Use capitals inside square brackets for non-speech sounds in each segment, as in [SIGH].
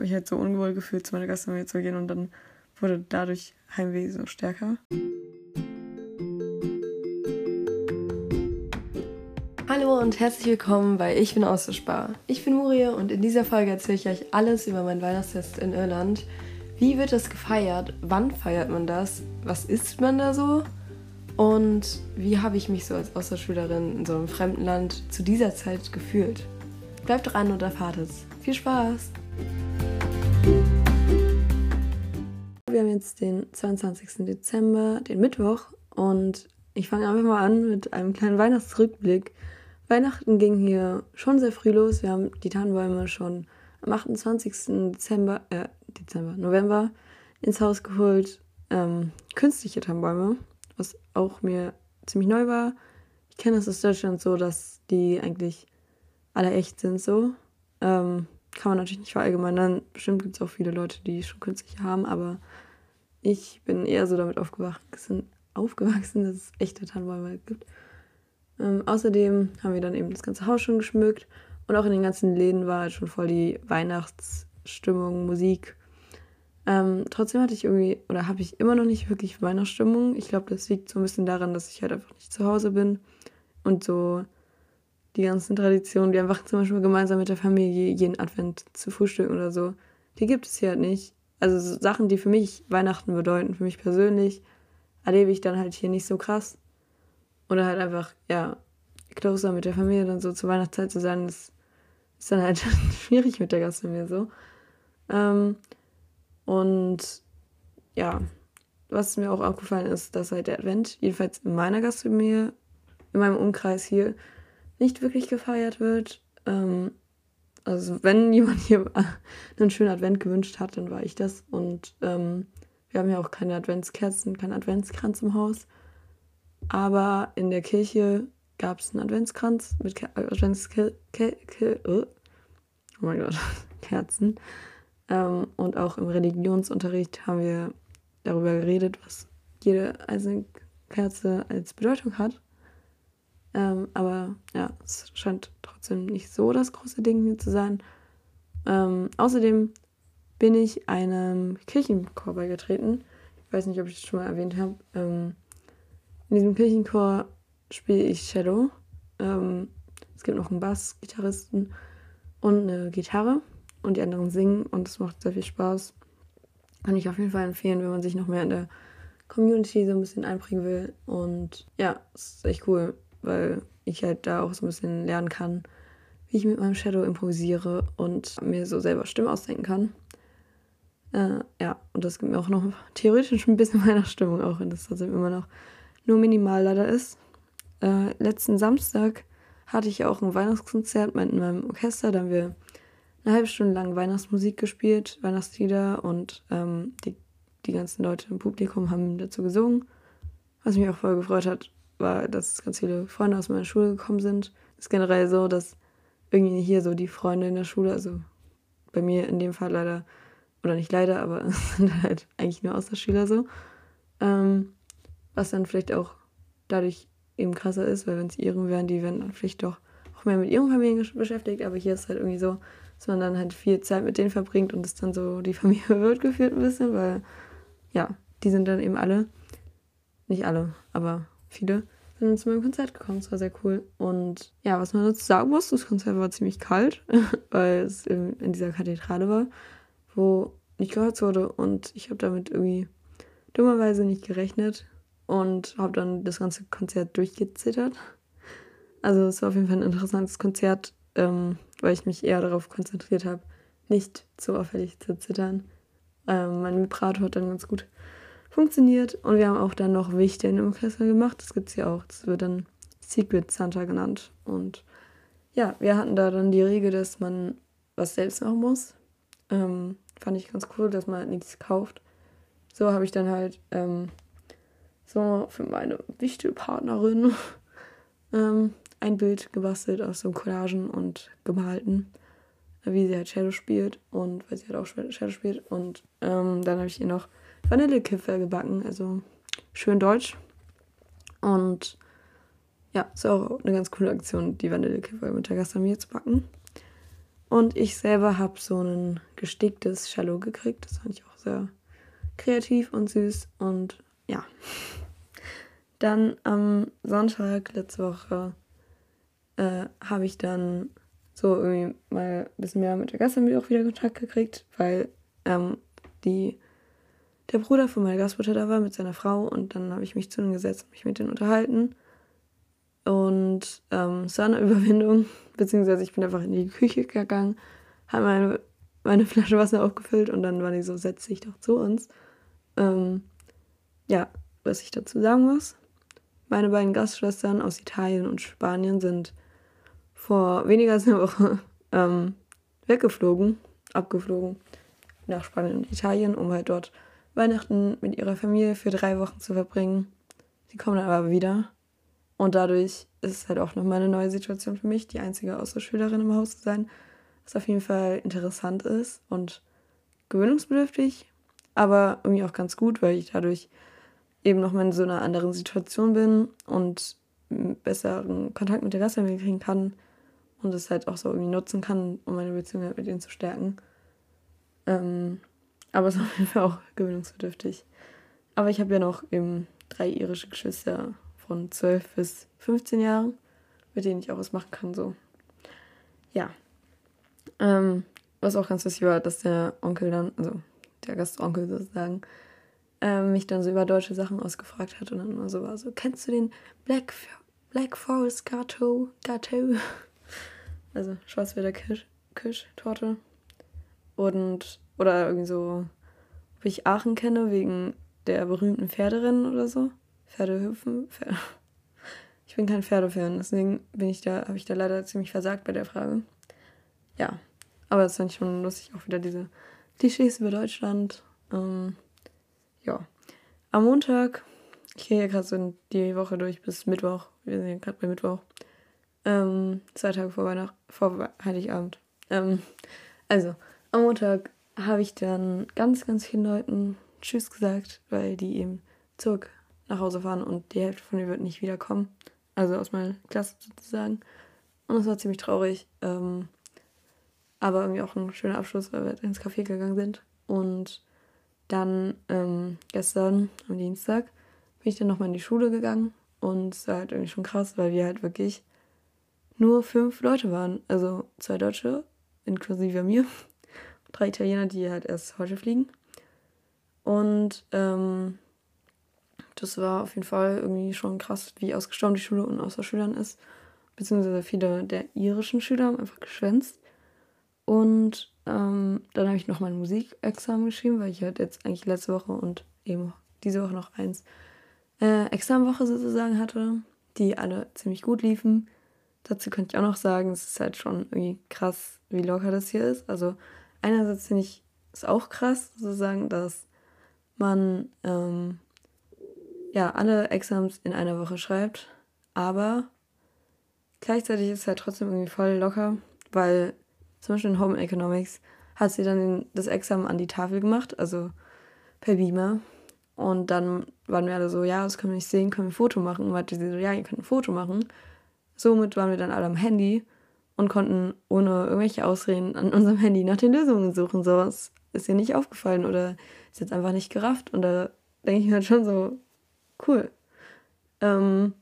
habe mich halt so unwohl gefühlt, zu meiner Gastfamilie zu gehen und dann wurde dadurch Heimweh so stärker. Hallo und herzlich willkommen bei Ich bin Austauschbar. Ich bin Murie und in dieser Folge erzähle ich euch alles über mein Weihnachtsfest in Irland. Wie wird das gefeiert? Wann feiert man das? Was isst man da so? Und wie habe ich mich so als Austauschschülerin in so einem fremden Land zu dieser Zeit gefühlt? Bleibt dran und erfahrt es. Viel Spaß! Jetzt den 22. Dezember, den Mittwoch, und ich fange einfach mal an mit einem kleinen Weihnachtsrückblick. Weihnachten ging hier schon sehr früh los. Wir haben die Tannenbäume schon am 28. Dezember, äh, Dezember, November ins Haus geholt. Ähm, künstliche Tannenbäume, was auch mir ziemlich neu war. Ich kenne es aus Deutschland so, dass die eigentlich alle echt sind so. Ähm, kann man natürlich nicht verallgemeinern. Bestimmt gibt es auch viele Leute, die schon künstliche haben, aber ich bin eher so damit aufgewachsen, aufgewachsen dass es echte Tannenbäume gibt. Ähm, außerdem haben wir dann eben das ganze Haus schon geschmückt und auch in den ganzen Läden war halt schon voll die Weihnachtsstimmung, Musik. Ähm, trotzdem hatte ich irgendwie, oder habe ich immer noch nicht wirklich Weihnachtsstimmung. Ich glaube, das liegt so ein bisschen daran, dass ich halt einfach nicht zu Hause bin und so die ganzen Traditionen, wie einfach zum Beispiel gemeinsam mit der Familie jeden Advent zu frühstücken oder so, die gibt es hier halt nicht. Also so Sachen, die für mich Weihnachten bedeuten, für mich persönlich, erlebe ich dann halt hier nicht so krass. Oder halt einfach, ja, closer mit der Familie dann so zur Weihnachtszeit zu sein, das ist dann halt [LAUGHS] schwierig mit der Gastfamilie so. Ähm, und ja, was mir auch aufgefallen ist, dass halt der Advent, jedenfalls in meiner Gastfamilie, in meinem Umkreis hier, nicht wirklich gefeiert wird. Ähm, also wenn [LAUGHS] jemand hier einen schönen Advent gewünscht hat, dann war ich das. Und ähm, wir haben ja auch keine Adventskerzen, keinen Adventskranz im Haus. Aber in der Kirche gab es einen Adventskranz mit Ke Adventskerzen. Oh mein Gott, [LAUGHS] Kerzen. Ähm, und auch im Religionsunterricht haben wir darüber geredet, was jede einzelne Kerze als Bedeutung hat. Ähm, aber ja, es scheint trotzdem nicht so das große Ding hier zu sein. Ähm, außerdem bin ich einem Kirchenchor beigetreten. Ich weiß nicht, ob ich das schon mal erwähnt habe. Ähm, in diesem Kirchenchor spiele ich Shadow. Ähm, es gibt noch einen Bass-Gitarristen und eine Gitarre und die anderen singen und es macht sehr viel Spaß. Kann ich auf jeden Fall empfehlen, wenn man sich noch mehr in der Community so ein bisschen einbringen will. Und ja, es ist echt cool weil ich halt da auch so ein bisschen lernen kann, wie ich mit meinem Shadow improvisiere und mir so selber Stimmen ausdenken kann. Äh, ja, und das gibt mir auch noch theoretisch ein bisschen [LAUGHS] meiner Stimmung, auch wenn das trotzdem immer noch nur minimal leider ist. Äh, letzten Samstag hatte ich auch ein Weihnachtskonzert mit meinem Orchester. Da haben wir eine halbe Stunde lang Weihnachtsmusik gespielt, Weihnachtslieder und ähm, die, die ganzen Leute im Publikum haben dazu gesungen, was mich auch voll gefreut hat war, dass ganz viele Freunde aus meiner Schule gekommen sind. Es ist generell so, dass irgendwie hier so die Freunde in der Schule, also bei mir in dem Fall leider, oder nicht leider, aber [LAUGHS] es sind halt eigentlich nur Außerschüler so. Ähm, was dann vielleicht auch dadurch eben krasser ist, weil wenn es ihren wären, die werden dann vielleicht doch auch mehr mit ihren Familien beschäftigt, aber hier ist halt irgendwie so, dass man dann halt viel Zeit mit denen verbringt und es dann so die [LAUGHS] Familie wird geführt ein bisschen, weil ja, die sind dann eben alle, nicht alle, aber viele sind zu meinem Konzert gekommen. Es war sehr cool. Und ja, was man dazu sagen muss, das Konzert war ziemlich kalt, [LAUGHS] weil es in dieser Kathedrale war, wo nicht gehört wurde. Und ich habe damit irgendwie dummerweise nicht gerechnet und habe dann das ganze Konzert durchgezittert. Also es war auf jeden Fall ein interessantes Konzert, ähm, weil ich mich eher darauf konzentriert habe, nicht zu auffällig zu zittern. Ähm, mein Vibrator hat dann ganz gut funktioniert. Und wir haben auch dann noch Wichteln im Kessel gemacht. Das gibt es ja auch. Das wird dann Secret Santa genannt. Und ja, wir hatten da dann die Regel, dass man was selbst machen muss. Ähm, fand ich ganz cool, dass man halt nichts kauft. So habe ich dann halt ähm, so für meine Wichtelpartnerin [LAUGHS] ähm, ein Bild gebastelt aus so Collagen und gemalten, wie sie halt Shadow spielt und weil sie halt auch Shadow spielt. Und ähm, dann habe ich ihr noch Vanillekipferl gebacken, also schön deutsch. Und ja, ist auch eine ganz coole Aktion, die Vanillekipferl mit der Gastfamilie zu backen. Und ich selber habe so ein gesticktes Shallow gekriegt. Das fand ich auch sehr kreativ und süß. Und ja. Dann am Sonntag letzte Woche äh, habe ich dann so irgendwie mal ein bisschen mehr mit der Gastfamilie auch wieder Kontakt gekriegt, weil ähm, die, der Bruder von meiner Gastmutter da war mit seiner Frau und dann habe ich mich zu ihnen gesetzt und mich mit denen unterhalten. Und ähm, es war eine [LAUGHS] Überwindung, beziehungsweise ich bin einfach in die Küche gegangen, habe meine, meine Flasche Wasser aufgefüllt und dann war die so, setz dich doch zu uns. Ähm, ja, was ich dazu sagen muss. Meine beiden Gastschwestern aus Italien und Spanien sind vor weniger als einer Woche [LAUGHS] ähm, weggeflogen, abgeflogen nach Spanien und Italien, um halt dort Weihnachten mit ihrer Familie für drei Wochen zu verbringen. Sie kommen dann aber wieder. Und dadurch ist es halt auch nochmal eine neue Situation für mich, die einzige Austauschschülerin im Haus zu sein, was auf jeden Fall interessant ist und gewöhnungsbedürftig, aber irgendwie auch ganz gut, weil ich dadurch eben nochmal in so einer anderen Situation bin und besseren Kontakt mit der Gastfamilie kriegen kann und es halt auch so irgendwie nutzen kann, um meine Beziehung halt mit ihnen zu stärken. Ähm, aber es [LAUGHS] ist auf jeden Fall auch gewöhnungsbedürftig. Aber ich habe ja noch eben drei irische Geschwister von 12 bis 15 Jahren, mit denen ich auch was machen kann. So. Ja. Ähm, was auch ganz lustig war, dass der Onkel dann, also der Gastonkel sozusagen, ähm, mich dann so über deutsche Sachen ausgefragt hat und dann immer so war so, kennst du den Black, Black Forest Gateau? Gateau? [LAUGHS] Also Schwarzwälder Kirsch, Kirschtorte. Und, oder irgendwie so, ob ich Aachen kenne, wegen der berühmten Pferderennen oder so. Pferdehüpfen. Pferde. [LAUGHS] Ich bin kein Pferdefan, deswegen bin ich da, habe ich da leider ziemlich versagt bei der Frage. Ja, aber es fand ich schon lustig, auch wieder diese Klischees über Deutschland. Ähm, ja. Am Montag, ich gehe ja gerade so die Woche durch bis Mittwoch. Wir sind ja gerade bei Mittwoch. Ähm, zwei Tage vor Weihnachten, vor Heiligabend. Ähm, also, am Montag habe ich dann ganz, ganz vielen Leuten Tschüss gesagt, weil die eben zurück nach Hause fahren und die Hälfte von mir wird nicht wiederkommen. Also aus meiner Klasse sozusagen. Und das war ziemlich traurig. Ähm, aber irgendwie auch ein schöner Abschluss, weil wir ins Café gegangen sind. Und dann ähm, gestern am Dienstag bin ich dann nochmal in die Schule gegangen und es war halt irgendwie schon krass, weil wir halt wirklich nur fünf Leute waren. Also zwei Deutsche, inklusive mir, drei Italiener, die halt erst heute fliegen. Und ähm, das war auf jeden Fall irgendwie schon krass, wie ausgestorben die Schule und außer Schülern ist. Beziehungsweise viele der irischen Schüler haben einfach geschwänzt. Und ähm, dann habe ich noch mein Musikexamen geschrieben, weil ich halt jetzt eigentlich letzte Woche und eben diese Woche noch eins äh, Examenwoche sozusagen hatte, die alle ziemlich gut liefen. Dazu könnte ich auch noch sagen, es ist halt schon irgendwie krass, wie locker das hier ist. Also einerseits finde ich es auch krass, sozusagen, dass man ähm, ja alle Exams in einer Woche schreibt, aber gleichzeitig ist es halt trotzdem irgendwie voll locker, weil zum Beispiel in Home Economics hat sie dann das Examen an die Tafel gemacht, also per Beamer. Und dann waren wir alle so, ja, das können wir nicht sehen, können wir ein Foto machen. Und meinte sie so, ja, ihr könnt ein Foto machen. Somit waren wir dann alle am Handy und konnten ohne irgendwelche Ausreden an unserem Handy nach den Lösungen suchen. So was ist ihr nicht aufgefallen oder ist jetzt einfach nicht gerafft. Und da denke ich mir halt schon so, cool. Ähm,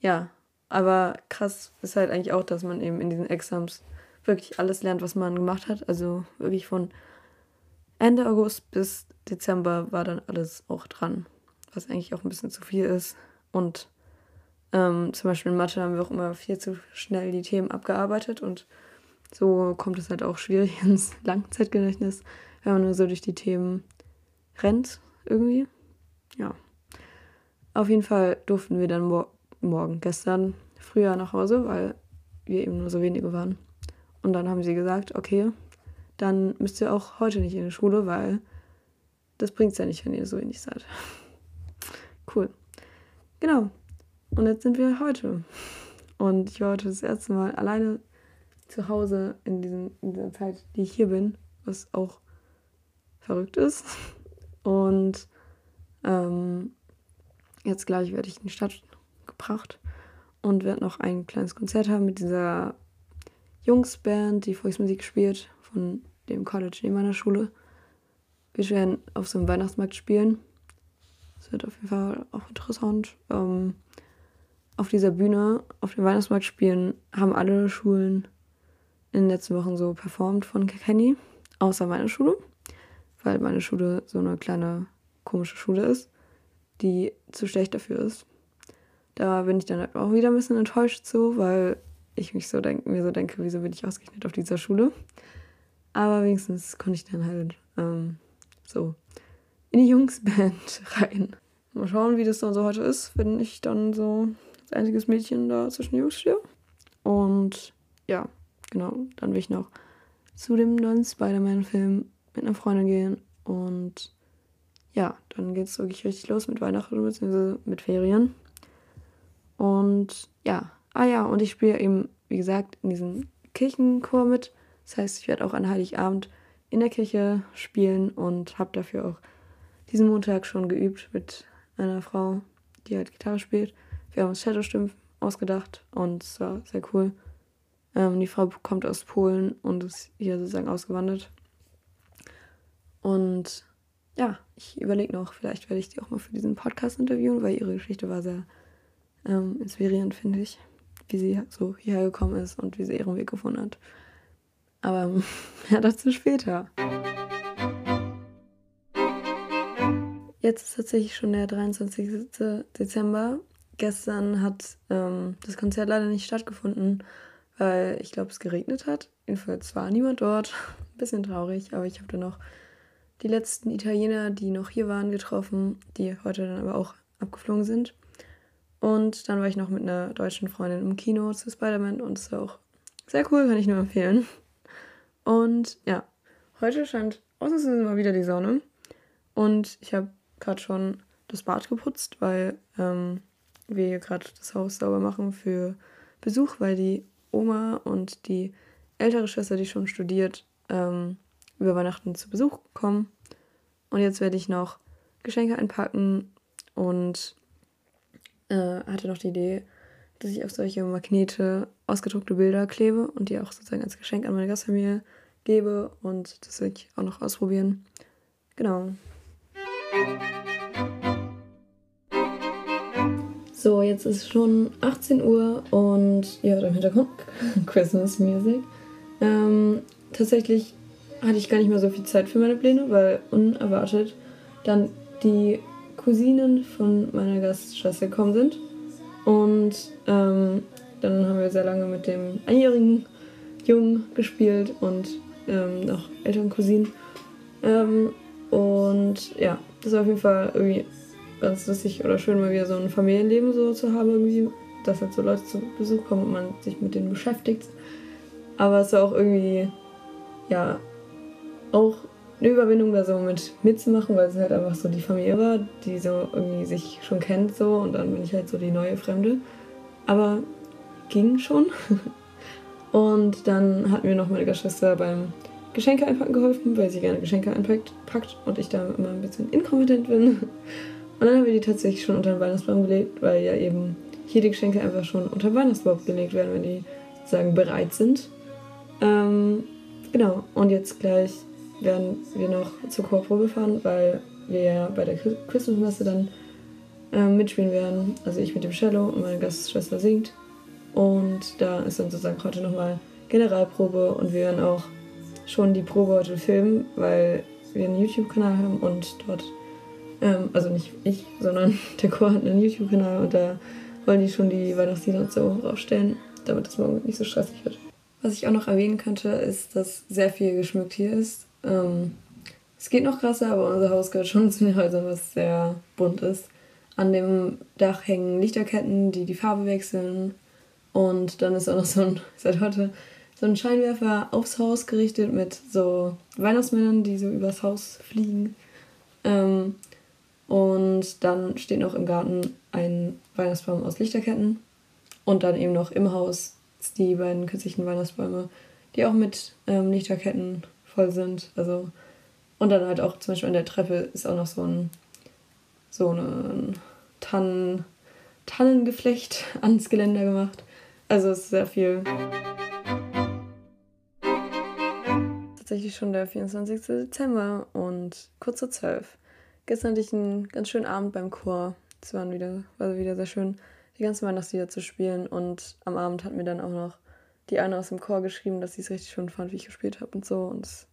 ja, aber krass ist halt eigentlich auch, dass man eben in diesen Exams wirklich alles lernt, was man gemacht hat. Also wirklich von Ende August bis Dezember war dann alles auch dran, was eigentlich auch ein bisschen zu viel ist. Und ähm, zum Beispiel in Mathe haben wir auch immer viel zu schnell die Themen abgearbeitet und so kommt es halt auch schwierig [LAUGHS] ins Langzeitgedächtnis, wenn man nur so durch die Themen rennt irgendwie. Ja. Auf jeden Fall durften wir dann mor morgen, gestern, früher nach Hause, weil wir eben nur so wenige waren. Und dann haben sie gesagt, okay, dann müsst ihr auch heute nicht in die Schule, weil das bringt es ja nicht, wenn ihr so wenig seid. [LAUGHS] Cool. Genau. Und jetzt sind wir heute. Und ich war heute das erste Mal alleine zu Hause in, diesen, in dieser Zeit, die ich hier bin, was auch verrückt ist. Und ähm, jetzt gleich werde ich in die Stadt gebracht und werde noch ein kleines Konzert haben mit dieser Jungsband, die Volksmusik spielt, von dem College neben meiner Schule. Wir werden auf so einem Weihnachtsmarkt spielen. Das wird auf jeden Fall auch interessant. Ähm, auf dieser Bühne, auf dem Weihnachtsmarkt spielen, haben alle Schulen in den letzten Wochen so performt von Kenny, außer meine Schule, weil meine Schule so eine kleine komische Schule ist, die zu schlecht dafür ist. Da bin ich dann halt auch wieder ein bisschen enttäuscht so, weil ich mich so denk, mir so denke, wieso bin ich ausgerechnet auf dieser Schule. Aber wenigstens konnte ich dann halt ähm, so in die Jungsband [LAUGHS] rein. Mal schauen, wie das dann so heute ist, wenn ich dann so einziges Mädchen da zwischen Jungs stehe. Und ja, genau, dann will ich noch zu dem neuen Spider-Man-Film mit einer Freundin gehen. Und ja, dann geht es wirklich richtig los mit Weihnachten bzw. mit Ferien. Und ja, ah ja, und ich spiele eben, wie gesagt, in diesem Kirchenchor mit. Das heißt, ich werde auch an Heiligabend in der Kirche spielen und habe dafür auch diesen Montag schon geübt mit einer Frau, die halt Gitarre spielt. Wir haben uns Shadowstimmen ausgedacht und es war sehr cool. Ähm, die Frau kommt aus Polen und ist hier sozusagen ausgewandert. Und ja, ich überlege noch, vielleicht werde ich die auch mal für diesen Podcast interviewen, weil ihre Geschichte war sehr ähm, inspirierend, finde ich, wie sie so hierher gekommen ist und wie sie ihren Weg gefunden hat. Aber [LAUGHS] ja, dazu später. Jetzt ist tatsächlich schon der 23. Dezember. Gestern hat ähm, das Konzert leider nicht stattgefunden, weil ich glaube, es geregnet hat. Jedenfalls war niemand dort. Ein [LAUGHS] bisschen traurig, aber ich habe dann noch die letzten Italiener, die noch hier waren, getroffen, die heute dann aber auch abgeflogen sind. Und dann war ich noch mit einer deutschen Freundin im Kino zu Spider-Man und es war auch sehr cool, kann ich nur empfehlen. Und ja, heute scheint ausnahmsweise mal wieder die Sonne. Und ich habe gerade schon das Bad geputzt, weil ähm, wir hier gerade das Haus sauber machen für Besuch, weil die Oma und die ältere Schwester, die schon studiert, ähm, über Weihnachten zu Besuch kommen. Und jetzt werde ich noch Geschenke einpacken und äh, hatte noch die Idee, dass ich auf solche Magnete ausgedruckte Bilder klebe und die auch sozusagen als Geschenk an meine Gastfamilie gebe. Und das will ich auch noch ausprobieren. Genau. So, jetzt ist schon 18 Uhr und ihr hört im Hintergrund Christmas Music. Ähm, tatsächlich hatte ich gar nicht mehr so viel Zeit für meine Pläne, weil unerwartet dann die Cousinen von meiner Gastschwester gekommen sind. Und ähm, dann haben wir sehr lange mit dem einjährigen Jungen gespielt und ähm, noch älteren Cousinen. Ähm, und ja, das war auf jeden Fall irgendwie ganz lustig oder schön, mal wieder so ein Familienleben so zu haben, irgendwie, dass halt so Leute zu Besuch kommen und man sich mit denen beschäftigt. Aber es war auch irgendwie, ja, auch eine Überwindung, da so mit mitzumachen, weil es halt einfach so die Familie war, die so irgendwie sich schon kennt so und dann bin ich halt so die neue Fremde. Aber ging schon. [LAUGHS] Und dann hat mir noch meine Gastschwester beim Geschenke einpacken geholfen, weil sie gerne Geschenke einpackt und ich da immer ein bisschen inkompetent bin. [LAUGHS] Und dann haben wir die tatsächlich schon unter den Weihnachtsbaum gelegt, weil ja eben hier die Geschenke einfach schon unter den Weihnachtsbaum gelegt werden, wenn die sozusagen bereit sind. Ähm, genau, und jetzt gleich werden wir noch zur Chorprobe fahren, weil wir ja bei der Christmasmesse dann ähm, mitspielen werden. Also ich mit dem Cello und meine Gastschwester singt. Und da ist dann sozusagen heute nochmal Generalprobe und wir werden auch schon die Probe heute filmen, weil wir einen YouTube-Kanal haben und dort, ähm, also nicht ich, sondern [LAUGHS] der Chor hat einen YouTube-Kanal und da wollen die schon die Weihnachtslieder und so raufstellen, damit es morgen nicht so stressig wird. Was ich auch noch erwähnen könnte, ist, dass sehr viel geschmückt hier ist. Ähm, es geht noch krasser, aber unser Haus gehört schon [LAUGHS] zu den Häusern, was sehr bunt ist. An dem Dach hängen Lichterketten, die die Farbe wechseln. Und dann ist auch noch so ein, [LAUGHS] seit heute, so ein Scheinwerfer aufs Haus gerichtet mit so Weihnachtsmännern, die so übers Haus fliegen. Ähm, und dann steht noch im Garten ein Weihnachtsbaum aus Lichterketten. Und dann eben noch im Haus die beiden künstlichen Weihnachtsbäume, die auch mit ähm, Lichterketten voll sind. Also, und dann halt auch zum Beispiel an der Treppe ist auch noch so ein so ein Tannen, Tannengeflecht [LAUGHS] ans Geländer gemacht. Also es ist sehr viel. tatsächlich schon der 24. Dezember und kurz vor 12. Gestern hatte ich einen ganz schönen Abend beim Chor. Es war wieder, war wieder sehr schön, die ganzen Weihnachtslieder zu spielen. Und am Abend hat mir dann auch noch die eine aus dem Chor geschrieben, dass sie es richtig schön fand, wie ich gespielt habe und so. Und es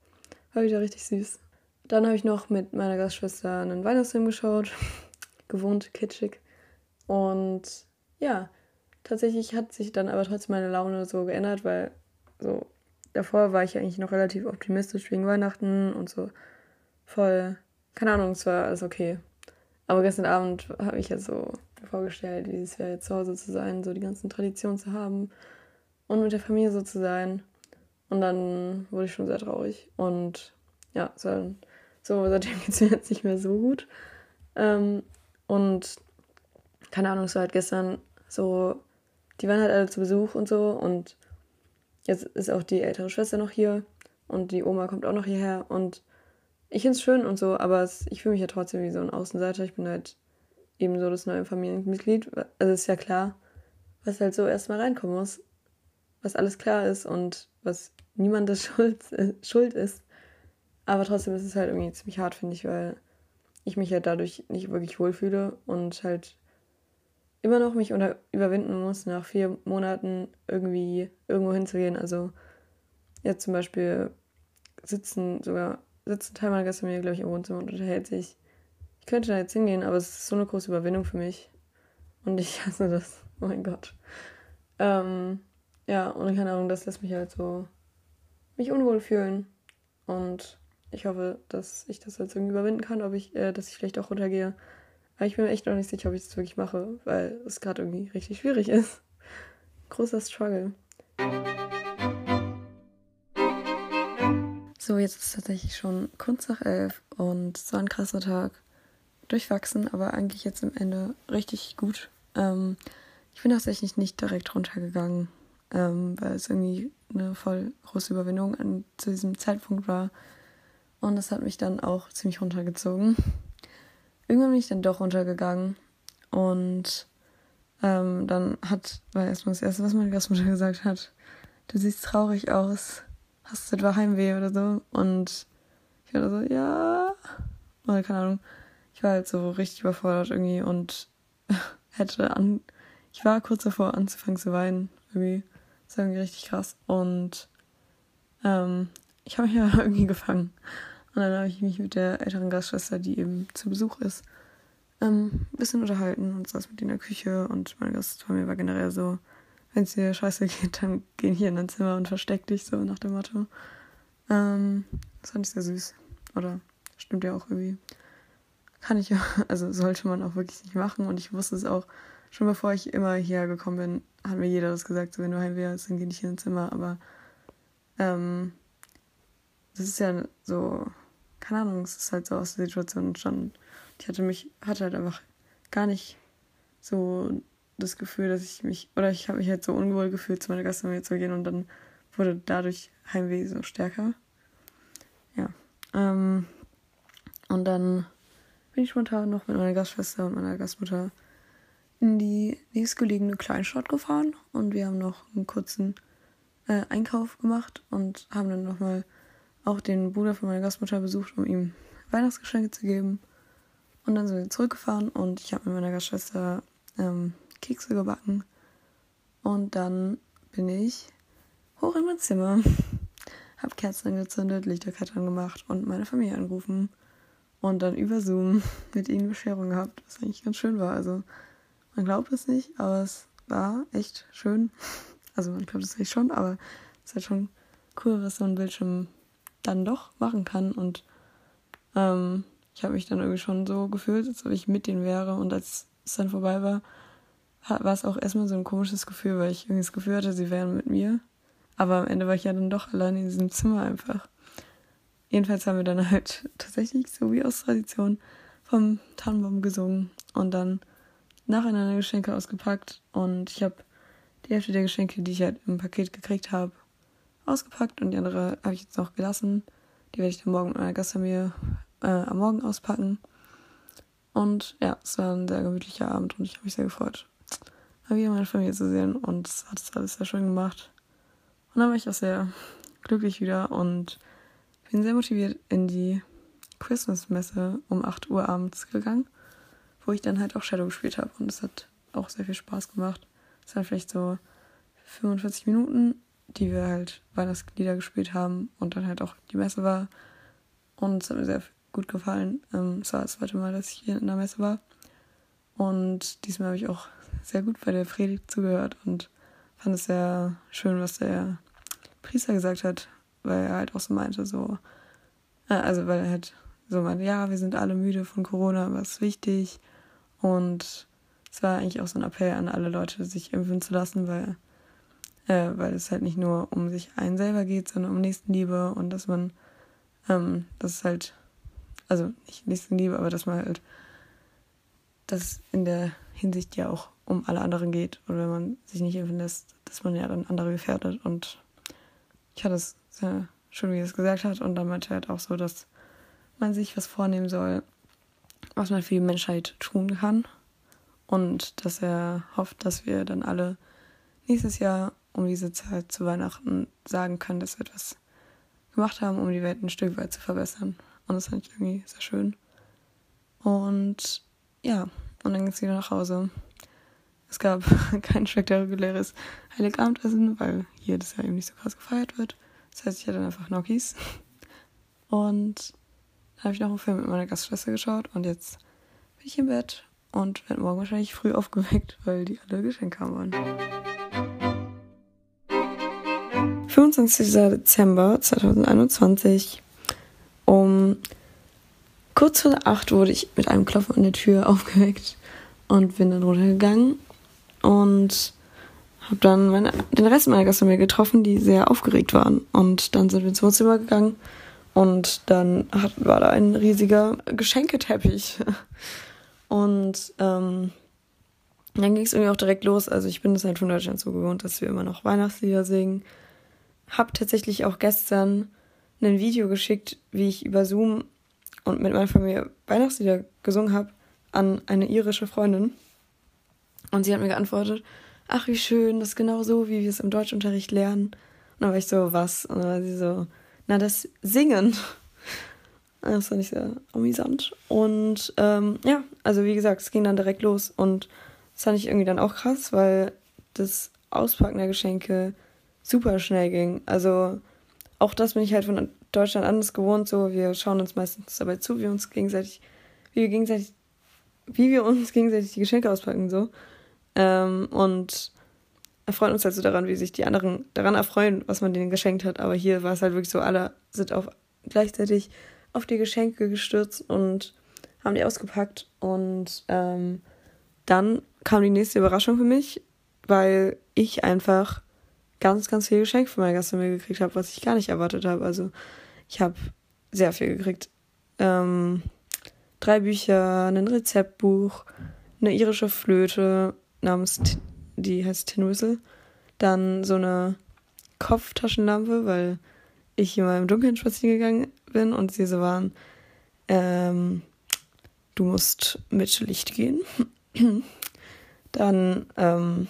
war wieder richtig süß. Dann habe ich noch mit meiner Gastschwester einen Weihnachtsfilm geschaut. [LAUGHS] Gewohnt, kitschig. Und ja, tatsächlich hat sich dann aber trotzdem meine Laune so geändert, weil so davor war ich eigentlich noch relativ optimistisch wegen Weihnachten und so voll, keine Ahnung, es war alles okay. Aber gestern Abend habe ich ja so vorgestellt, dieses Jahr jetzt zu Hause zu sein, so die ganzen Traditionen zu haben und mit der Familie so zu sein. Und dann wurde ich schon sehr traurig. Und ja, so, so seitdem [LAUGHS] geht es mir jetzt nicht mehr so gut. Ähm, und keine Ahnung, es war halt gestern so, die waren halt alle zu Besuch und so. Und jetzt ist auch die ältere Schwester noch hier. Und die Oma kommt auch noch hierher. Und ich finde es schön und so, aber es, ich fühle mich ja trotzdem wie so ein Außenseiter. Ich bin halt eben so das neue Familienmitglied. Also ist ja klar, was halt so erstmal reinkommen muss was alles klar ist und was niemandes [LAUGHS] Schuld, äh, Schuld ist. Aber trotzdem ist es halt irgendwie ziemlich hart, finde ich, weil ich mich halt dadurch nicht wirklich wohlfühle und halt immer noch mich unter überwinden muss, nach vier Monaten irgendwie irgendwo hinzugehen. Also jetzt zum Beispiel sitzen sogar, sitzt ein Teil meiner Gäste mir, glaube ich, im Wohnzimmer und unterhält sich. Ich könnte da jetzt hingehen, aber es ist so eine große Überwindung für mich. Und ich [LAUGHS] hasse das. Oh mein Gott. Ähm, ja, und keine Ahnung, das lässt mich halt so mich unwohl fühlen. Und ich hoffe, dass ich das jetzt irgendwie überwinden kann, ob ich, äh, dass ich vielleicht auch runtergehe. Aber ich bin mir echt noch nicht sicher, ob ich das wirklich mache, weil es gerade irgendwie richtig schwierig ist. Großer Struggle. So, jetzt ist es tatsächlich schon kurz nach elf und es war ein krasser Tag. Durchwachsen, aber eigentlich jetzt am Ende richtig gut. Ähm, ich bin tatsächlich nicht direkt runtergegangen ähm, weil es irgendwie eine voll große Überwindung an, zu diesem Zeitpunkt war. Und das hat mich dann auch ziemlich runtergezogen. Irgendwann bin ich dann doch runtergegangen und ähm, dann hat, war erstmal das Erste, was meine Gastmutter gesagt hat, du siehst traurig aus, hast du etwa Heimweh oder so? Und ich war so, ja, oder keine Ahnung. Ich war halt so richtig überfordert irgendwie und [LAUGHS] hätte an, ich war kurz davor anzufangen zu weinen, irgendwie. Das ist irgendwie richtig krass. Und ähm, ich habe mich [LAUGHS] ja irgendwie gefangen. Und dann habe ich mich mit der älteren Gastschwester, die eben zu Besuch ist, ähm, ein bisschen unterhalten und saß mit in der Küche. Und meine Gastfamilie war generell so, wenn es dir scheiße geht, dann geh hier in dein Zimmer und versteck dich, so nach dem Motto. Ähm, das fand ich sehr süß. Oder stimmt ja auch irgendwie. Kann ich ja, [LAUGHS] also sollte man auch wirklich nicht machen. Und ich wusste es auch schon bevor ich immer hierher gekommen bin, hat mir jeder das gesagt, so wenn du heim wärst, dann geh nicht in ein Zimmer, aber ähm, das ist ja so, keine Ahnung, es ist halt so aus der Situation entstanden. Ich hatte mich, hatte halt einfach gar nicht so das Gefühl, dass ich mich, oder ich habe mich halt so unwohl gefühlt, zu meiner Gastfamilie zu gehen und dann wurde dadurch Heimweh so stärker. Ja. Ähm, und dann bin ich spontan noch mit meiner Gastschwester und meiner Gastmutter in die nächstgelegene Kleinstadt gefahren und wir haben noch einen kurzen äh, Einkauf gemacht und haben dann nochmal auch den Bruder von meiner Gastmutter besucht, um ihm Weihnachtsgeschenke zu geben. Und dann sind wir zurückgefahren und ich habe mit meiner Gastschwester ähm, Kekse gebacken. Und dann bin ich hoch in mein Zimmer, [LAUGHS] habe Kerzen angezündet, Lichterkette angemacht und meine Familie angerufen. Und dann über Zoom [LAUGHS] mit ihnen Bescherung gehabt, was eigentlich ganz schön war. Also man glaubt es nicht, aber es war echt schön. [LAUGHS] Also man glaubt es nicht schon, aber es ist halt schon cool, was so ein Bildschirm dann doch machen kann. Und ähm, ich habe mich dann irgendwie schon so gefühlt, als ob ich mit denen wäre. Und als es dann vorbei war, war es auch erstmal so ein komisches Gefühl, weil ich irgendwie das Gefühl hatte, sie wären mit mir. Aber am Ende war ich ja dann doch allein in diesem Zimmer einfach. Jedenfalls haben wir dann halt [LAUGHS] tatsächlich, so wie aus Tradition, vom Tannenbaum gesungen. Und dann nacheinander Geschenke ausgepackt und ich habe die Hälfte der Geschenke, die ich halt im Paket gekriegt habe, ausgepackt und die andere habe ich jetzt noch gelassen. Die werde ich dann morgen mit meiner Gastfamilie äh, am Morgen auspacken. Und ja, es war ein sehr gemütlicher Abend und ich habe mich sehr gefreut, mal wieder meine Familie zu sehen und es hat es alles sehr schön gemacht. Und dann war ich auch sehr glücklich wieder und bin sehr motiviert in die Christmas-Messe um 8 Uhr abends gegangen, wo ich dann halt auch Shadow gespielt habe. Und es hat auch sehr viel Spaß gemacht. Es waren vielleicht so 45 Minuten, die wir halt Weihnachtslieder gespielt haben und dann halt auch die Messe war. Und es hat mir sehr gut gefallen. Ähm, es war das zweite Mal, dass ich hier in der Messe war. Und diesmal habe ich auch sehr gut bei der Predigt zugehört und fand es sehr schön, was der Priester gesagt hat, weil er halt auch so meinte, so, äh, also weil er halt so meinte, ja, wir sind alle müde von Corona, was wichtig. Und es war eigentlich auch so ein Appell an alle Leute, sich impfen zu lassen, weil, äh, weil es halt nicht nur um sich einen selber geht, sondern um Nächstenliebe und dass man, ähm, das ist halt, also nicht Nächstenliebe, aber dass man halt, dass in der Hinsicht ja auch um alle anderen geht und wenn man sich nicht impfen lässt, dass man ja dann andere gefährdet und ich hatte es sehr schön, wie er es gesagt hat und dann meinte er halt auch so, dass man sich was vornehmen soll, was man für die Menschheit tun kann und dass er hofft, dass wir dann alle nächstes Jahr um diese Zeit zu Weihnachten sagen können, dass wir etwas gemacht haben, um die Welt ein Stück weit zu verbessern. Und das fand ich irgendwie sehr schön. Und ja, und dann ging es wieder nach Hause. Es gab [LAUGHS] kein spektakuläres Heiligabendessen, weil hier das ja eben nicht so krass gefeiert wird. Das heißt, ich hatte dann einfach Gnocchis. Und dann habe ich noch einen Film mit meiner Gastschwester geschaut und jetzt bin ich im Bett und werde morgen wahrscheinlich früh aufgeweckt, weil die alle Geschenke haben wollen. 25. Dezember 2021 um kurz vor acht wurde ich mit einem Klopfen an der Tür [LAUGHS] aufgeweckt und bin dann runtergegangen und habe dann meine, den Rest meiner Gastfamilie getroffen, die sehr aufgeregt waren. Und dann sind wir ins Wohnzimmer gegangen und dann hat, war da ein riesiger Geschenketeppich. [LAUGHS] Und ähm, dann ging es irgendwie auch direkt los. Also ich bin es halt von Deutschland so gewohnt, dass wir immer noch Weihnachtslieder singen. Hab tatsächlich auch gestern ein Video geschickt, wie ich über Zoom und mit meiner Familie Weihnachtslieder gesungen habe an eine irische Freundin. Und sie hat mir geantwortet, ach wie schön, das ist genau so, wie wir es im Deutschunterricht lernen. Und dann war ich so, was? Und dann war sie so, na, das Singen. [LAUGHS] Das fand ich sehr amüsant. Und ähm, ja, also wie gesagt, es ging dann direkt los. Und das fand ich irgendwie dann auch krass, weil das Auspacken der Geschenke super schnell ging. Also auch das bin ich halt von Deutschland anders gewohnt. So, wir schauen uns meistens dabei zu, wie wir uns gegenseitig, wie wir gegenseitig, wie wir uns gegenseitig die Geschenke auspacken. So. Ähm, und erfreuen uns halt so daran, wie sich die anderen daran erfreuen, was man denen geschenkt hat. Aber hier war es halt wirklich so, alle sind auf gleichzeitig auf die Geschenke gestürzt und haben die ausgepackt. Und ähm, dann kam die nächste Überraschung für mich, weil ich einfach ganz, ganz viel Geschenk von meiner Gastfamilie gekriegt habe, was ich gar nicht erwartet habe. Also ich habe sehr viel gekriegt. Ähm, drei Bücher, ein Rezeptbuch, eine irische Flöte, namens, die heißt Tin Whistle. Dann so eine Kopftaschenlampe, weil ich mal im Dunkeln spazieren gegangen bin und sie so waren, ähm, du musst mit Licht gehen. [CLEARS THROAT] Dann ähm,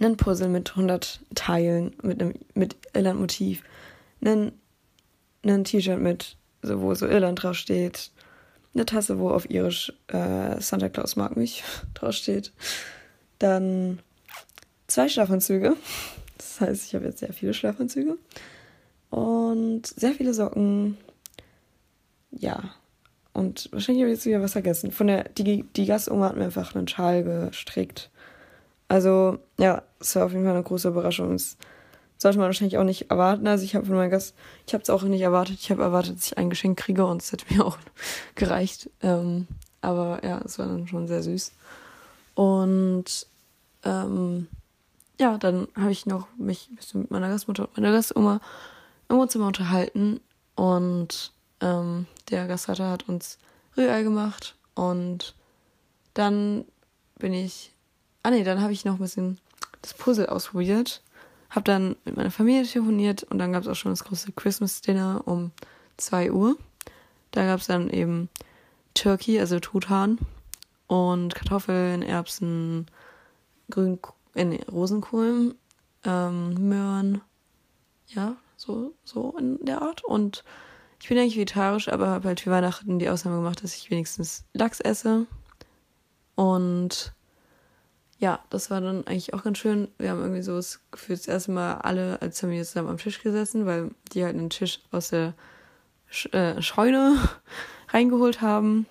ein Puzzle mit 100 Teilen, mit einem mit Irland-Motiv. Ein, ein T-Shirt mit, so, wo so Irland draufsteht. Eine Tasse, wo auf irisch äh, Santa Claus mag mich [LAUGHS] draufsteht. Dann zwei Schlafanzüge. Das heißt, ich habe jetzt sehr viele Schlafanzüge. Und sehr viele Socken. Ja. Und wahrscheinlich habe ich jetzt wieder was vergessen. Von der, die, die Gastoma hat mir einfach einen Schal gestrickt. Also, ja, es war auf jeden Fall eine große Überraschung. Das sollte man wahrscheinlich auch nicht erwarten. Also, ich habe von meinem Gast, ich habe es auch nicht erwartet. Ich habe erwartet, dass ich ein Geschenk kriege und es hätte mir auch [LAUGHS] gereicht. Ähm, aber ja, es war dann schon sehr süß. Und ähm, ja, dann habe ich noch mich ein bisschen mit meiner Gastmutter und meiner Gastoma im Wohnzimmer unterhalten und ähm, der Gastvater hat uns Rührei gemacht und dann bin ich, ah nee, dann habe ich noch ein bisschen das Puzzle ausprobiert, habe dann mit meiner Familie telefoniert und dann gab es auch schon das große Christmas Dinner um 2 Uhr. Da gab es dann eben Turkey, also Truthahn und Kartoffeln, Erbsen, Grün, äh, nee, Rosenkohl, ähm, Möhren, ja, so, so in der Art. Und Ich bin eigentlich vegetarisch, aber habe halt für Weihnachten die Ausnahme gemacht, dass ich wenigstens Lachs esse. Und ja, das war dann eigentlich auch ganz schön. Wir haben irgendwie so das Gefühl, das erste Mal alle als Familie zusammen am Tisch gesessen, weil die halt einen Tisch aus der Sch äh, Scheune [LAUGHS] reingeholt haben.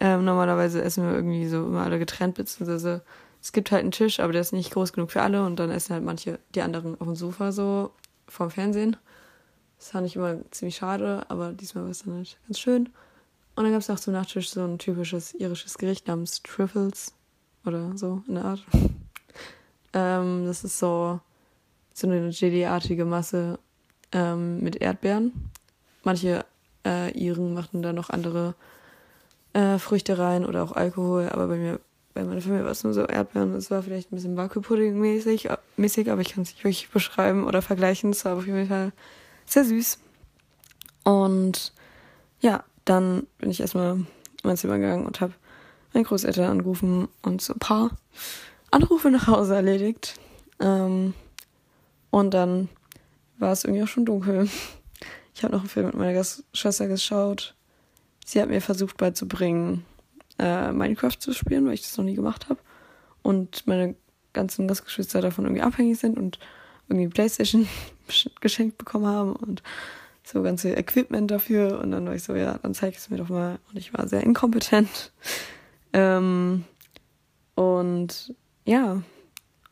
Ähm, normalerweise essen wir irgendwie so immer alle getrennt, beziehungsweise es gibt halt einen Tisch, aber der ist nicht groß genug für alle und dann essen halt manche, die anderen auf dem Sofa so vorm Fernsehen. Das fand ich immer ziemlich schade, aber diesmal war es dann halt ganz schön. Und dann gab es auch zum Nachtisch so ein typisches irisches Gericht namens Trifles oder so in der Art. [LAUGHS] ähm, das ist so, so eine Jelly-artige Masse ähm, mit Erdbeeren. Manche äh, Iren machten da noch andere äh, Früchte rein oder auch Alkohol, aber bei mir, bei meiner Familie war es nur so Erdbeeren. Es war vielleicht ein bisschen Wackelpudding-mäßig, mäßig, aber ich kann es nicht wirklich beschreiben oder vergleichen. Es war auf jeden Fall sehr süß. Und ja, dann bin ich erstmal in mein Zimmer gegangen und habe meine Großeltern angerufen und so ein paar Anrufe nach Hause erledigt. Ähm, und dann war es irgendwie auch schon dunkel. Ich habe noch einen Film mit meiner Schwester geschaut. Sie hat mir versucht beizubringen, äh, Minecraft zu spielen, weil ich das noch nie gemacht habe. Und meine ganzen Gastgeschwister davon irgendwie abhängig sind und irgendwie Playstation [LAUGHS] geschenkt bekommen haben und so ganze Equipment dafür. Und dann war ich so, ja, dann zeig es mir doch mal. Und ich war sehr inkompetent. [LAUGHS] Ähm, und ja,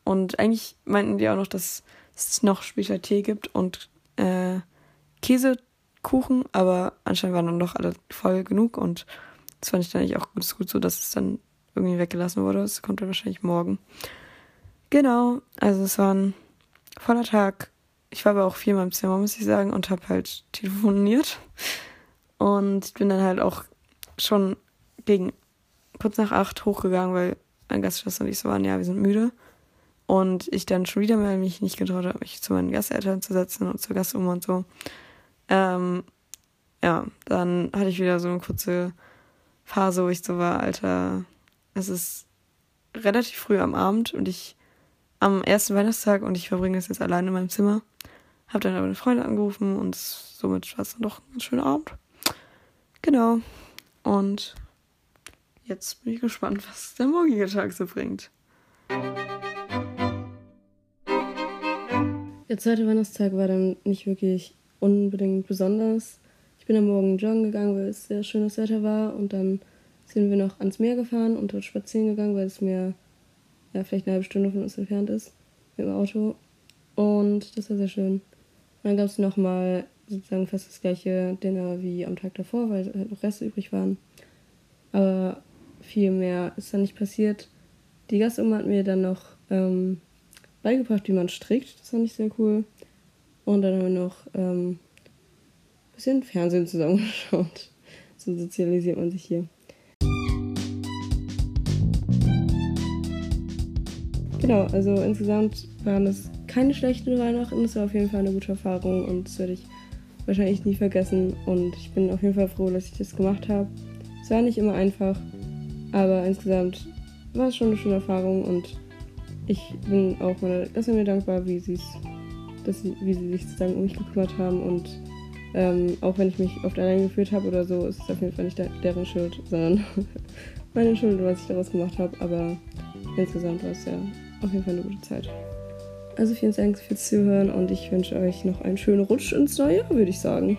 und eigentlich meinten die auch noch, dass es noch später Tee gibt und äh, Käsekuchen, aber anscheinend waren dann doch alle voll genug und das fand ich dann eigentlich auch gut, gut so, dass es dann irgendwie weggelassen wurde. Es kommt dann wahrscheinlich morgen. Genau, also es war ein voller Tag. Ich war aber auch viel meinem Zimmer, muss ich sagen, und habe halt telefoniert. Und bin dann halt auch schon gegen kurz nach acht hochgegangen, weil mein Gastschwester und ich so waren, ja, wir sind müde. Und ich dann schon wieder mal mich nicht getraut habe, mich zu meinen Gasteltern zu setzen und zur Gastoma und so. Ähm, ja, dann hatte ich wieder so eine kurze Phase, wo ich so war, Alter, es ist relativ früh am Abend und ich am ersten Weihnachtstag und ich verbringe es jetzt alleine in meinem Zimmer. Hab dann aber eine Freundin angerufen und somit war es dann doch ein schöner Abend. Genau. Und Jetzt bin ich gespannt, was der morgige Tag so bringt. Der zweite Weihnachtstag war dann nicht wirklich unbedingt besonders. Ich bin am Morgen joggen gegangen, weil es sehr schönes Wetter war und dann sind wir noch ans Meer gefahren und dort spazieren gegangen, weil das Meer ja, vielleicht eine halbe Stunde von uns entfernt ist mit dem Auto. Und das war sehr schön. Und dann gab es nochmal sozusagen fast das gleiche Dinner wie am Tag davor, weil halt noch Reste übrig waren. Aber viel mehr ist da nicht passiert. Die Gastoma hat mir dann noch ähm, beigebracht, wie man strickt. Das fand ich sehr cool. Und dann haben wir noch ähm, ein bisschen Fernsehen zusammengeschaut. [LAUGHS] So sozialisiert man sich hier. Genau, also insgesamt waren es keine schlechten Weihnachten. Es war auf jeden Fall eine gute Erfahrung und das werde ich wahrscheinlich nie vergessen. Und ich bin auf jeden Fall froh, dass ich das gemacht habe. Es war nicht immer einfach, aber insgesamt war es schon eine schöne Erfahrung und ich bin auch meiner Klasse mir dankbar, wie, dass sie, wie sie sich sozusagen um mich gekümmert haben. Und ähm, auch wenn ich mich oft allein geführt habe oder so, ist es auf jeden Fall nicht deren Schuld, sondern [LAUGHS] meine Schuld, was ich daraus gemacht habe. Aber insgesamt war es ja auf jeden Fall eine gute Zeit. Also vielen Dank fürs Zuhören und ich wünsche euch noch einen schönen Rutsch ins neue Jahr, würde ich sagen.